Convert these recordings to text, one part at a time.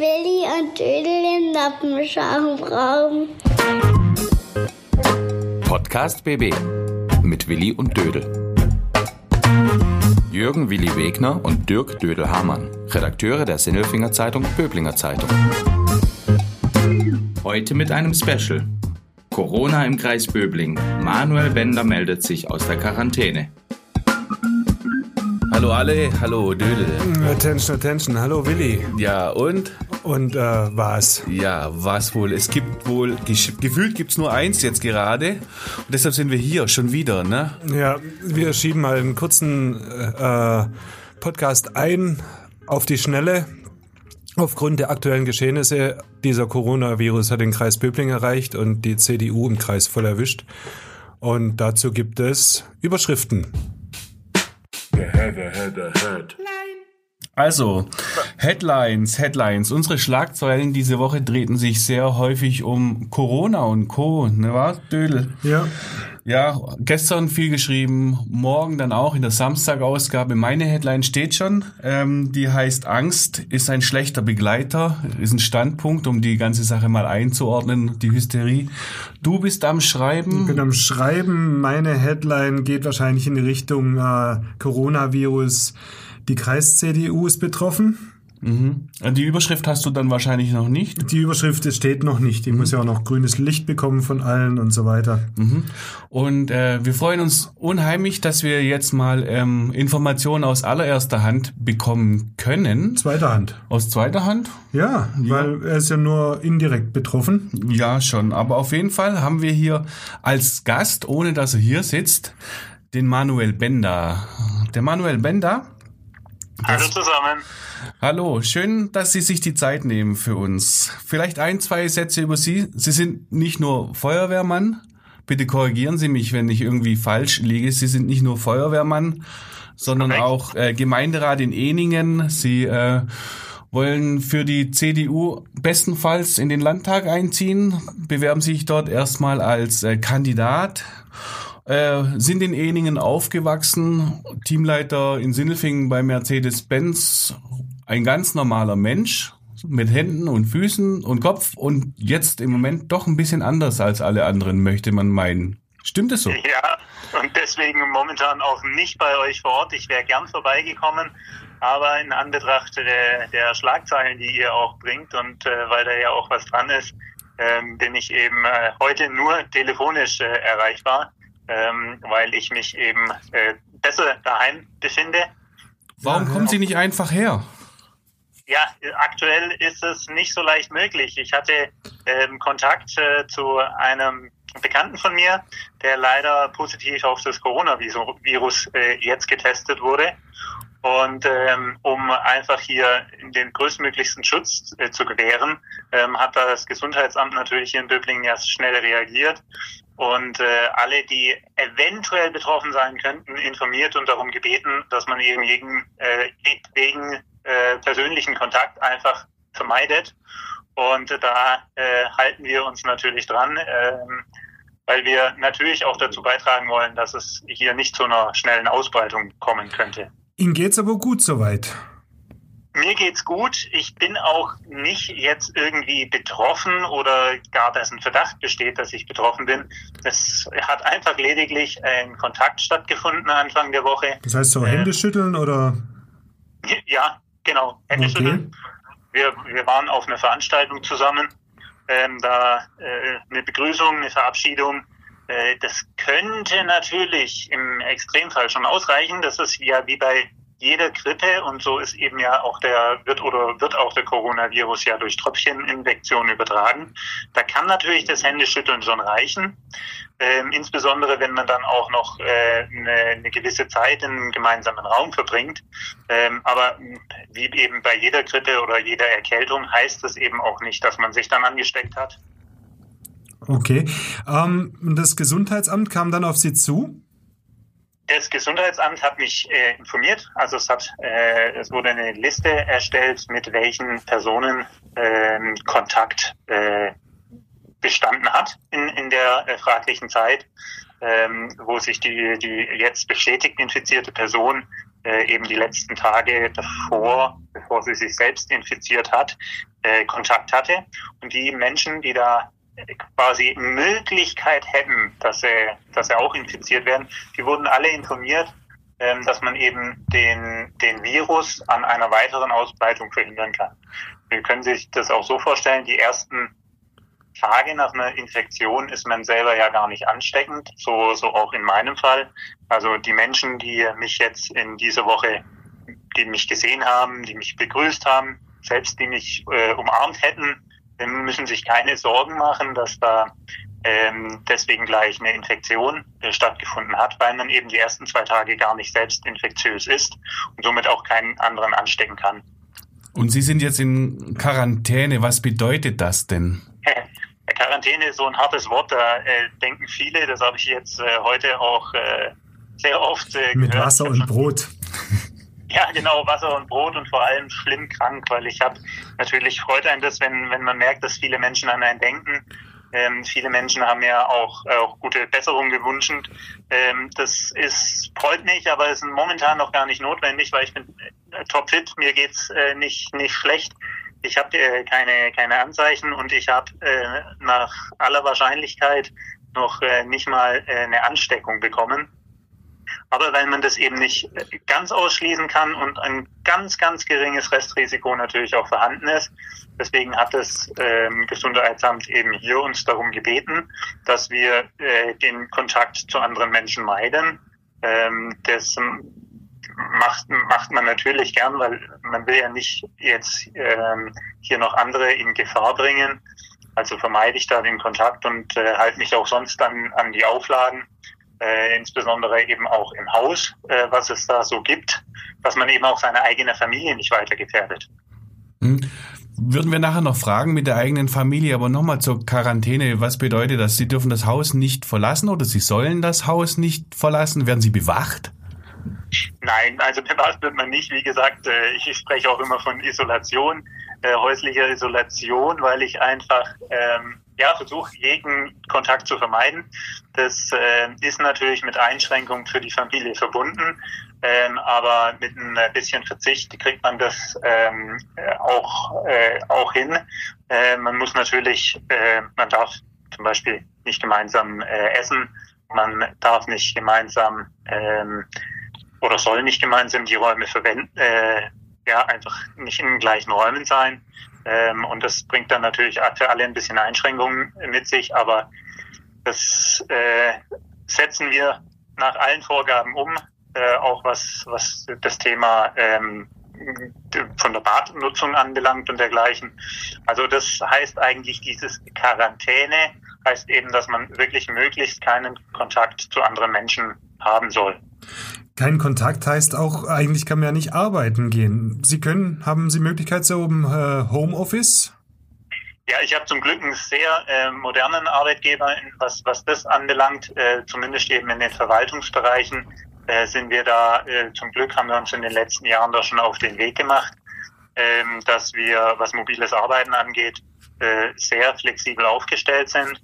Willi und Dödel im Lappenscharmraum. Podcast BB mit Willi und Dödel. Jürgen Willi Wegner und Dirk Dödel-Hamann, Redakteure der Sinnelfinger Zeitung Böblinger Zeitung. Heute mit einem Special. Corona im Kreis Böbling. Manuel Bender meldet sich aus der Quarantäne. Hallo alle, hallo Dödel. Attention, attention. Hallo Willi. Ja, und? Und äh, was? Ja, was wohl? Es gibt wohl, gefühlt gibt's nur eins jetzt gerade. Und deshalb sind wir hier schon wieder, ne? Ja, wir schieben mal einen kurzen äh, Podcast ein auf die Schnelle. Aufgrund der aktuellen Geschehnisse, dieser Coronavirus hat den Kreis Böbling erreicht und die CDU im Kreis voll erwischt. Und dazu gibt es Überschriften. Also, Headlines, Headlines. Unsere Schlagzeilen diese Woche drehten sich sehr häufig um Corona und Co. Ne, was, Dödel? Ja. Ja, gestern viel geschrieben, morgen dann auch in der Samstagausgabe. Meine Headline steht schon. Ähm, die heißt Angst ist ein schlechter Begleiter, ist ein Standpunkt, um die ganze Sache mal einzuordnen, die Hysterie. Du bist am Schreiben. Ich bin am Schreiben. Meine Headline geht wahrscheinlich in die Richtung äh, Coronavirus. Die Kreis-CDU ist betroffen. Mhm. Die Überschrift hast du dann wahrscheinlich noch nicht? Die Überschrift steht noch nicht. Die mhm. muss ja auch noch grünes Licht bekommen von allen und so weiter. Mhm. Und äh, wir freuen uns unheimlich, dass wir jetzt mal ähm, Informationen aus allererster Hand bekommen können. Zweiter Hand. Aus zweiter Hand? Ja, ja, weil er ist ja nur indirekt betroffen. Ja, schon. Aber auf jeden Fall haben wir hier als Gast, ohne dass er hier sitzt, den Manuel Bender. Der Manuel Bender Hallo zusammen. Hallo, schön, dass Sie sich die Zeit nehmen für uns. Vielleicht ein, zwei Sätze über Sie. Sie sind nicht nur Feuerwehrmann. Bitte korrigieren Sie mich, wenn ich irgendwie falsch liege. Sie sind nicht nur Feuerwehrmann, sondern Correct. auch äh, Gemeinderat in Eningen. Sie äh, wollen für die CDU bestenfalls in den Landtag einziehen, bewerben sich dort erstmal als äh, Kandidat äh, sind in Eningen aufgewachsen, Teamleiter in Sindelfingen bei Mercedes-Benz, ein ganz normaler Mensch mit Händen und Füßen und Kopf und jetzt im Moment doch ein bisschen anders als alle anderen, möchte man meinen. Stimmt es so? Ja, und deswegen momentan auch nicht bei euch vor Ort. Ich wäre gern vorbeigekommen, aber in Anbetracht der, der Schlagzeilen, die ihr auch bringt und äh, weil da ja auch was dran ist, ähm, bin ich eben äh, heute nur telefonisch äh, erreichbar ähm, weil ich mich eben äh, besser daheim befinde. Warum kommen Sie nicht einfach her? Ja, aktuell ist es nicht so leicht möglich. Ich hatte ähm, Kontakt äh, zu einem Bekannten von mir, der leider positiv auf das Coronavirus äh, jetzt getestet wurde. Und ähm, um einfach hier den größtmöglichsten Schutz äh, zu gewähren, ähm, hat das Gesundheitsamt natürlich hier in Böblingen ja schnell reagiert und äh, alle, die eventuell betroffen sein könnten, informiert und darum gebeten, dass man eben jeden, äh, wegen äh, persönlichen Kontakt einfach vermeidet. Und da äh, halten wir uns natürlich dran, äh, weil wir natürlich auch dazu beitragen wollen, dass es hier nicht zu einer schnellen Ausbreitung kommen könnte. Ihnen geht's aber gut soweit. Mir geht's gut. Ich bin auch nicht jetzt irgendwie betroffen oder gar, dass ein Verdacht besteht, dass ich betroffen bin. Es hat einfach lediglich ein Kontakt stattgefunden Anfang der Woche. Das heißt so äh, Hände schütteln oder? Ja, genau. Hände okay. schütteln. Wir, wir waren auf einer Veranstaltung zusammen. Ähm, da äh, eine Begrüßung, eine Verabschiedung. Äh, das könnte natürlich im Extremfall schon ausreichen. Das ist ja wie bei jeder Grippe und so ist eben ja auch der wird oder wird auch der Coronavirus ja durch Tröpfcheninfektion übertragen. Da kann natürlich das Händeschütteln schon reichen, ähm, insbesondere wenn man dann auch noch äh, eine, eine gewisse Zeit in einem gemeinsamen Raum verbringt. Ähm, aber wie eben bei jeder Grippe oder jeder Erkältung heißt das eben auch nicht, dass man sich dann angesteckt hat. Okay. Ähm, das Gesundheitsamt kam dann auf Sie zu? Das Gesundheitsamt hat mich äh, informiert. Also es hat, äh, es wurde eine Liste erstellt, mit welchen Personen äh, Kontakt bestanden hat in, in der äh, fraglichen Zeit, ähm, wo sich die, die jetzt bestätigt infizierte Person äh, eben die letzten Tage davor, bevor sie sich selbst infiziert hat, äh, Kontakt hatte. Und die Menschen, die da quasi Möglichkeit hätten, dass sie, dass sie auch infiziert werden, die wurden alle informiert, ähm, dass man eben den, den Virus an einer weiteren Ausbreitung verhindern kann. Wir können sich das auch so vorstellen, die ersten Tage nach einer Infektion ist man selber ja gar nicht ansteckend, so, so auch in meinem Fall. Also die Menschen, die mich jetzt in dieser Woche, die mich gesehen haben, die mich begrüßt haben, selbst die mich äh, umarmt hätten, müssen sich keine Sorgen machen, dass da ähm, deswegen gleich eine Infektion äh, stattgefunden hat, weil man eben die ersten zwei Tage gar nicht selbst infektiös ist und somit auch keinen anderen anstecken kann. Und Sie sind jetzt in Quarantäne. Was bedeutet das denn? Quarantäne ist so ein hartes Wort, da äh, denken viele, das habe ich jetzt äh, heute auch äh, sehr oft äh, Mit Wasser und Brot. Ja, genau, Wasser und Brot und vor allem schlimm krank, weil ich habe natürlich freut einen das, wenn, wenn man merkt, dass viele Menschen an einen denken. Ähm, viele Menschen haben ja auch, äh, auch gute Besserung gewünscht. Ähm, das ist freut mich, aber ist momentan noch gar nicht notwendig, weil ich bin äh, topfit, mir geht's äh, nicht nicht schlecht. Ich habe äh, keine keine Anzeichen und ich habe äh, nach aller Wahrscheinlichkeit noch äh, nicht mal äh, eine Ansteckung bekommen. Aber weil man das eben nicht ganz ausschließen kann und ein ganz, ganz geringes Restrisiko natürlich auch vorhanden ist, deswegen hat das ähm, Gesundheitsamt eben hier uns darum gebeten, dass wir äh, den Kontakt zu anderen Menschen meiden. Ähm, das macht, macht man natürlich gern, weil man will ja nicht jetzt ähm, hier noch andere in Gefahr bringen. Also vermeide ich da den Kontakt und äh, halte mich auch sonst an, an die Auflagen äh, insbesondere eben auch im Haus, äh, was es da so gibt, dass man eben auch seine eigene Familie nicht weiter gefährdet. Hm. Würden wir nachher noch fragen mit der eigenen Familie, aber nochmal zur Quarantäne. Was bedeutet das? Sie dürfen das Haus nicht verlassen oder Sie sollen das Haus nicht verlassen? Werden Sie bewacht? Nein, also bewacht wird man nicht. Wie gesagt, äh, ich spreche auch immer von Isolation, äh, häuslicher Isolation, weil ich einfach ähm, ja, versuche, jeden Kontakt zu vermeiden. Das äh, ist natürlich mit Einschränkungen für die Familie verbunden, ähm, aber mit ein bisschen Verzicht kriegt man das ähm, auch, äh, auch hin. Äh, man muss natürlich, äh, man darf zum Beispiel nicht gemeinsam äh, essen, man darf nicht gemeinsam ähm, oder soll nicht gemeinsam die Räume verwenden, äh, ja, einfach nicht in den gleichen Räumen sein. Ähm, und das bringt dann natürlich für alle ein bisschen Einschränkungen mit sich, aber das äh, setzen wir nach allen Vorgaben um, äh, auch was, was das Thema ähm, von der Badnutzung anbelangt und dergleichen. Also das heißt eigentlich dieses Quarantäne heißt eben, dass man wirklich möglichst keinen Kontakt zu anderen Menschen haben soll. Kein Kontakt heißt auch, eigentlich kann man ja nicht arbeiten gehen. Sie können, haben Sie Möglichkeit so im äh, Homeoffice? Ja, ich habe zum Glück einen sehr äh, modernen Arbeitgeber, was, was das anbelangt. Äh, zumindest eben in den Verwaltungsbereichen äh, sind wir da, äh, zum Glück haben wir uns in den letzten Jahren da schon auf den Weg gemacht, ähm, dass wir, was mobiles Arbeiten angeht, äh, sehr flexibel aufgestellt sind.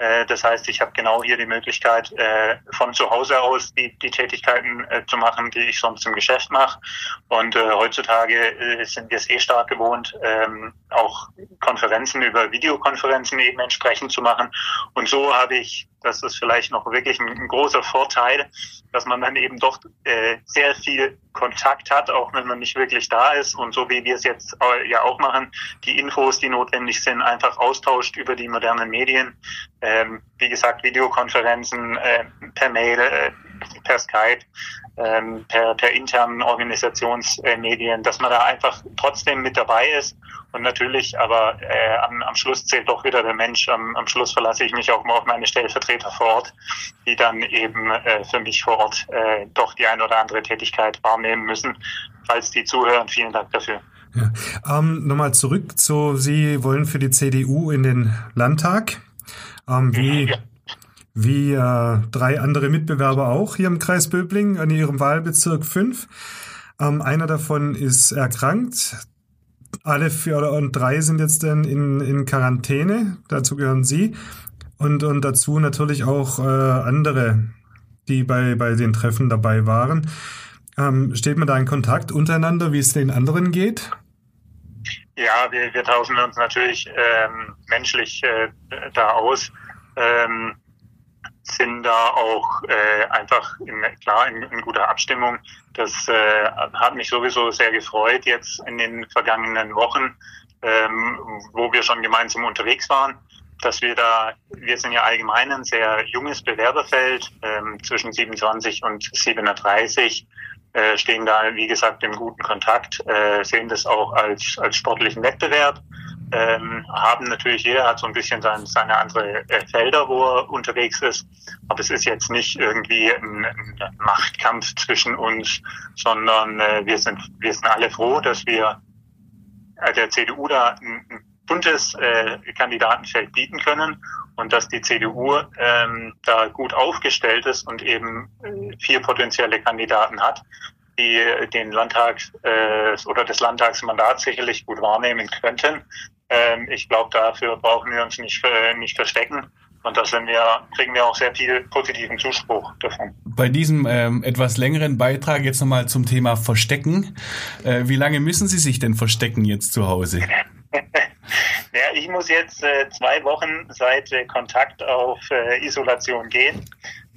Äh, das heißt, ich habe genau hier die Möglichkeit, äh, von zu Hause aus die, die Tätigkeiten äh, zu machen, die ich sonst im Geschäft mache. Und heutzutage sind wir es eh stark gewohnt, ähm, auch Konferenzen über Videokonferenzen eben entsprechend zu machen. Und so habe ich, das ist vielleicht noch wirklich ein, großer Vorteil, dass man dann eben doch sehr viel Kontakt hat, auch wenn man nicht wirklich da ist. Und so wie wir es jetzt ja auch machen, die Infos, die notwendig sind, einfach austauscht über die modernen Medien. Ähm, wie gesagt, Videokonferenzen äh, per Mail, äh, per Skype, ähm, per, per internen Organisationsmedien, dass man da einfach trotzdem mit dabei ist. Und natürlich, aber äh, am, am Schluss zählt doch wieder der Mensch. Am, am Schluss verlasse ich mich auch mal auf meine Stellvertreter vor Ort, die dann eben äh, für mich vor Ort äh, doch die eine oder andere Tätigkeit wahrnehmen müssen. Falls die zuhören, vielen Dank dafür. Ja. Ähm, Nochmal zurück zu, Sie wollen für die CDU in den Landtag. Ähm, wie, ja wie äh, drei andere Mitbewerber auch hier im Kreis Böbling in ihrem Wahlbezirk 5. Ähm, einer davon ist erkrankt. Alle vier und drei sind jetzt in, in Quarantäne. Dazu gehören Sie. Und, und dazu natürlich auch äh, andere, die bei, bei den Treffen dabei waren. Ähm, steht man da in Kontakt untereinander, wie es den anderen geht? Ja, wir, wir tauschen uns natürlich ähm, menschlich äh, da aus. Ähm, sind da auch äh, einfach in, klar in, in guter Abstimmung. Das äh, hat mich sowieso sehr gefreut jetzt in den vergangenen Wochen, ähm, wo wir schon gemeinsam unterwegs waren, dass wir da, wir sind ja allgemein ein sehr junges Bewerberfeld, ähm, zwischen 27 und 37, äh, stehen da, wie gesagt, im guten Kontakt, äh, sehen das auch als, als sportlichen Wettbewerb ähm, haben natürlich jeder hat so ein bisschen sein, seine andere äh, Felder, wo er unterwegs ist. Aber es ist jetzt nicht irgendwie ein, ein Machtkampf zwischen uns, sondern äh, wir sind wir sind alle froh, dass wir äh, der CDU da ein, buntes äh, Kandidatenfeld bieten können und dass die CDU ähm, da gut aufgestellt ist und eben äh, vier potenzielle Kandidaten hat, die den Landtag äh, oder das Landtagsmandat sicherlich gut wahrnehmen könnten. Ähm, ich glaube, dafür brauchen wir uns nicht, äh, nicht verstecken. Und da kriegen wir auch sehr viel positiven Zuspruch davon. Bei diesem ähm, etwas längeren Beitrag jetzt nochmal zum Thema Verstecken. Äh, wie lange müssen Sie sich denn verstecken jetzt zu Hause? ja, ich muss jetzt äh, zwei Wochen seit äh, Kontakt auf äh, Isolation gehen.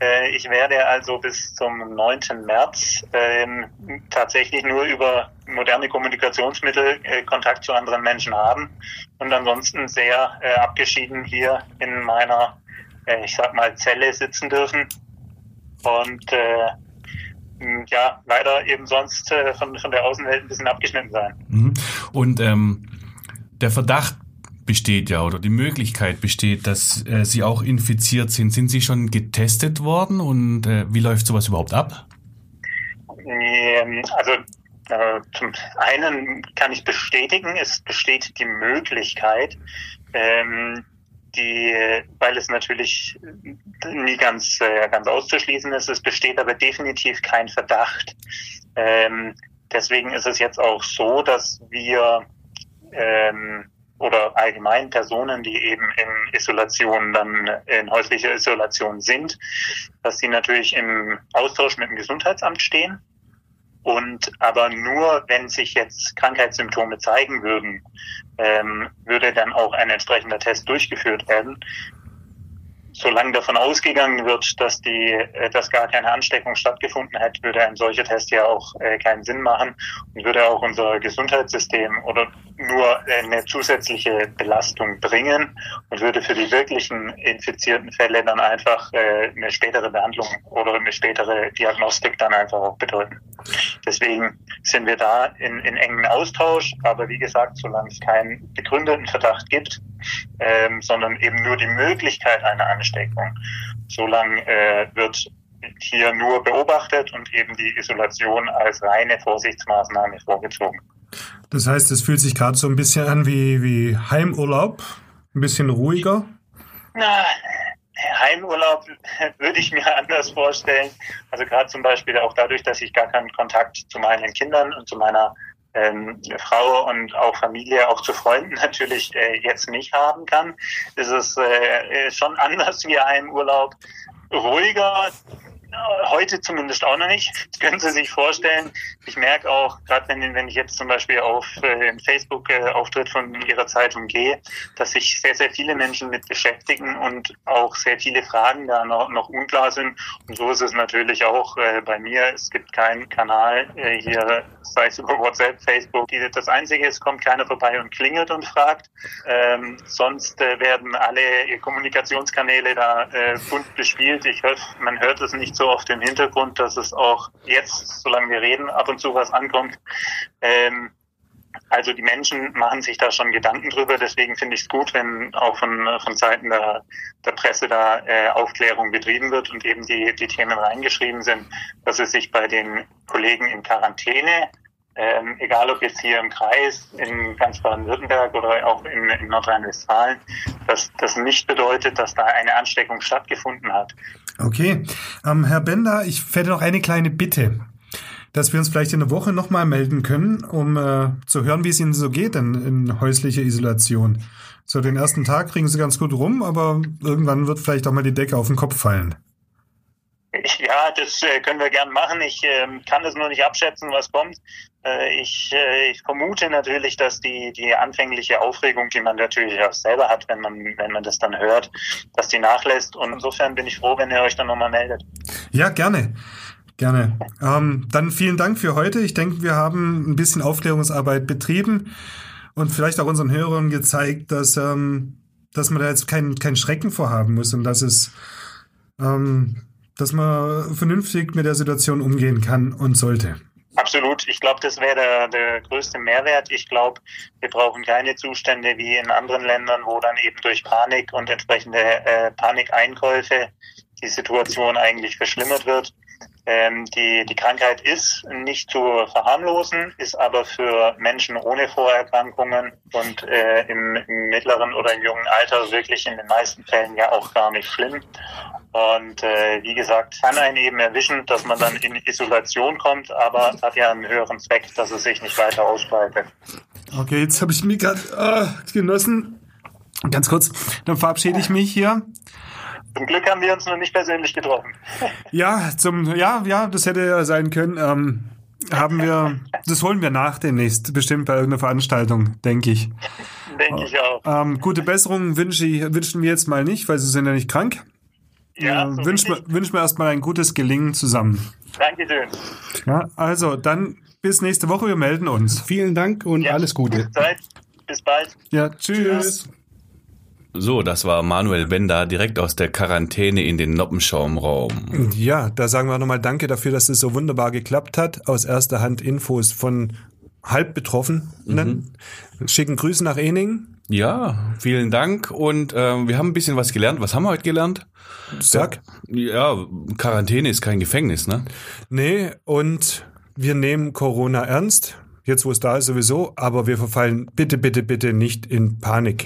Äh, ich werde also bis zum 9. März ähm, tatsächlich nur über moderne Kommunikationsmittel äh, Kontakt zu anderen Menschen haben und ansonsten sehr äh, abgeschieden hier in meiner, ich sag mal, Zelle sitzen dürfen. Und ja, leider eben sonst von, von der Außenwelt ein bisschen abgeschnitten sein. Mhm. Und ähm, der Verdacht besteht ja oder die Möglichkeit besteht, dass äh, Sie auch infiziert sind. Sind Sie schon getestet worden und äh, wie läuft sowas überhaupt ab? Ähm, also äh, zum einen kann ich bestätigen, es besteht die Möglichkeit, ähm, die, weil es natürlich nie ganz, äh, ganz auszuschließen ist, es besteht aber definitiv kein Verdacht. Ähm, deswegen ist es jetzt auch so, dass wir ähm, oder allgemein Personen, die eben in Isolation dann in häuslicher Isolation sind, dass sie natürlich im Austausch mit dem Gesundheitsamt stehen. Und aber nur, wenn sich jetzt Krankheitssymptome zeigen würden, ähm, würde dann auch ein entsprechender Test durchgeführt werden solange davon ausgegangen wird, dass die, äh, dass gar keine Ansteckung stattgefunden hätte, würde ein solcher Test ja auch äh, keinen Sinn machen und würde auch unser Gesundheitssystem oder nur eine zusätzliche Belastung bringen und würde für die wirklichen infizierten Fälle dann einfach äh, eine spätere Behandlung oder eine spätere Diagnostik dann einfach auch bedeuten. Deswegen sind wir da in, in engen Austausch, aber wie gesagt, solange es keinen begründeten Verdacht gibt, ähm, sondern eben nur die Möglichkeit einer Ansteckung. Solange äh, wird hier nur beobachtet und eben die Isolation als reine Vorsichtsmaßnahme vorgezogen. Das heißt, es fühlt sich gerade so ein bisschen an wie, wie Heimurlaub, ein bisschen ruhiger. Na, Heimurlaub würde ich mir anders vorstellen. Also gerade zum Beispiel auch dadurch, dass ich gar keinen Kontakt zu meinen Kindern und zu meiner ähm, Frau und auch Familie, auch zu Freunden natürlich äh, jetzt nicht haben kann, ist es äh, schon anders wie ein Urlaub. Ruhiger, heute zumindest auch noch nicht. Das können Sie sich vorstellen. Ich merke auch, gerade wenn, wenn ich jetzt zum Beispiel auf äh, Facebook-Auftritt äh, von Ihrer Zeitung gehe, dass sich sehr, sehr viele Menschen mit beschäftigen und auch sehr viele Fragen da noch, noch unklar sind. Und so ist es natürlich auch äh, bei mir. Es gibt keinen Kanal äh, hier, sei es über WhatsApp, Facebook. Das Einzige ist, kommt keiner vorbei und klingelt und fragt. Ähm, sonst äh, werden alle Kommunikationskanäle da äh, bunt bespielt. Ich hoffe, man hört es nicht so so auf dem Hintergrund, dass es auch jetzt, solange wir reden, ab und zu was ankommt. Ähm, also die Menschen machen sich da schon Gedanken drüber. Deswegen finde ich es gut, wenn auch von, von Seiten der, der Presse da äh, Aufklärung betrieben wird und eben die, die Themen reingeschrieben sind, dass es sich bei den Kollegen in Quarantäne, ähm, egal ob jetzt hier im Kreis, in ganz Baden-Württemberg oder auch in, in Nordrhein-Westfalen, dass das nicht bedeutet, dass da eine Ansteckung stattgefunden hat. Okay. Ähm, Herr Bender, ich hätte noch eine kleine Bitte, dass wir uns vielleicht in der Woche nochmal melden können, um äh, zu hören, wie es Ihnen so geht in, in häuslicher Isolation. So, den ersten Tag kriegen Sie ganz gut rum, aber irgendwann wird vielleicht auch mal die Decke auf den Kopf fallen. Ja, das äh, können wir gern machen. Ich ähm, kann es nur nicht abschätzen, was kommt. Äh, ich, äh, ich vermute natürlich, dass die, die anfängliche Aufregung, die man natürlich auch selber hat, wenn man, wenn man das dann hört, dass die nachlässt. Und insofern bin ich froh, wenn ihr euch dann nochmal meldet. Ja, gerne. Gerne. Ähm, dann vielen Dank für heute. Ich denke, wir haben ein bisschen Aufklärungsarbeit betrieben und vielleicht auch unseren Hörern gezeigt, dass, ähm, dass man da jetzt keinen kein Schrecken vorhaben muss und dass es ähm, dass man vernünftig mit der Situation umgehen kann und sollte. Absolut. Ich glaube, das wäre der, der größte Mehrwert. Ich glaube, wir brauchen keine Zustände wie in anderen Ländern, wo dann eben durch Panik und entsprechende äh, Panikeinkäufe die Situation eigentlich verschlimmert wird. Ähm, die, die Krankheit ist nicht zu verharmlosen, ist aber für Menschen ohne Vorerkrankungen und äh, im, im mittleren oder im jungen Alter wirklich in den meisten Fällen ja auch gar nicht schlimm. Und äh, wie gesagt, kann einen eben erwischen, dass man dann in Isolation kommt, aber hat ja einen höheren Zweck, dass es sich nicht weiter ausbreitet. Okay, jetzt habe ich mich gerade äh, genossen. Ganz kurz, dann verabschiede ich mich hier. Zum Glück haben wir uns noch nicht persönlich getroffen. Ja, zum, ja, ja, das hätte ja sein können. Ähm, haben wir, das holen wir nach demnächst, bestimmt bei irgendeiner Veranstaltung, denke ich. Denke ich auch. Ähm, gute Besserung wünsche ich, wünschen wir jetzt mal nicht, weil Sie sind ja nicht krank. Ja, äh, so wünschen wir, richtig. wünschen wir erstmal ein gutes Gelingen zusammen. Dankeschön. Ja, also dann bis nächste Woche, wir melden uns. Vielen Dank und Ja. alles Gute. Bis bald. Ja, tschüss. So, das war Manuel Bender direkt aus der Quarantäne in den Noppenschaumraum. Ja, da sagen wir nochmal Danke dafür, dass es so wunderbar geklappt hat. Aus erster Hand Infos von halb Betroffenen. Schicken Grüße nach Ening. Ja, vielen Dank und ähm, wir haben ein bisschen was gelernt. Was haben wir heute gelernt? Sag. Ja, Quarantäne ist kein Gefängnis, ne? Nee, und wir nehmen Corona ernst. Jetzt, wo es da ist, sowieso. Aber wir verfallen bitte, bitte, bitte nicht in Panik.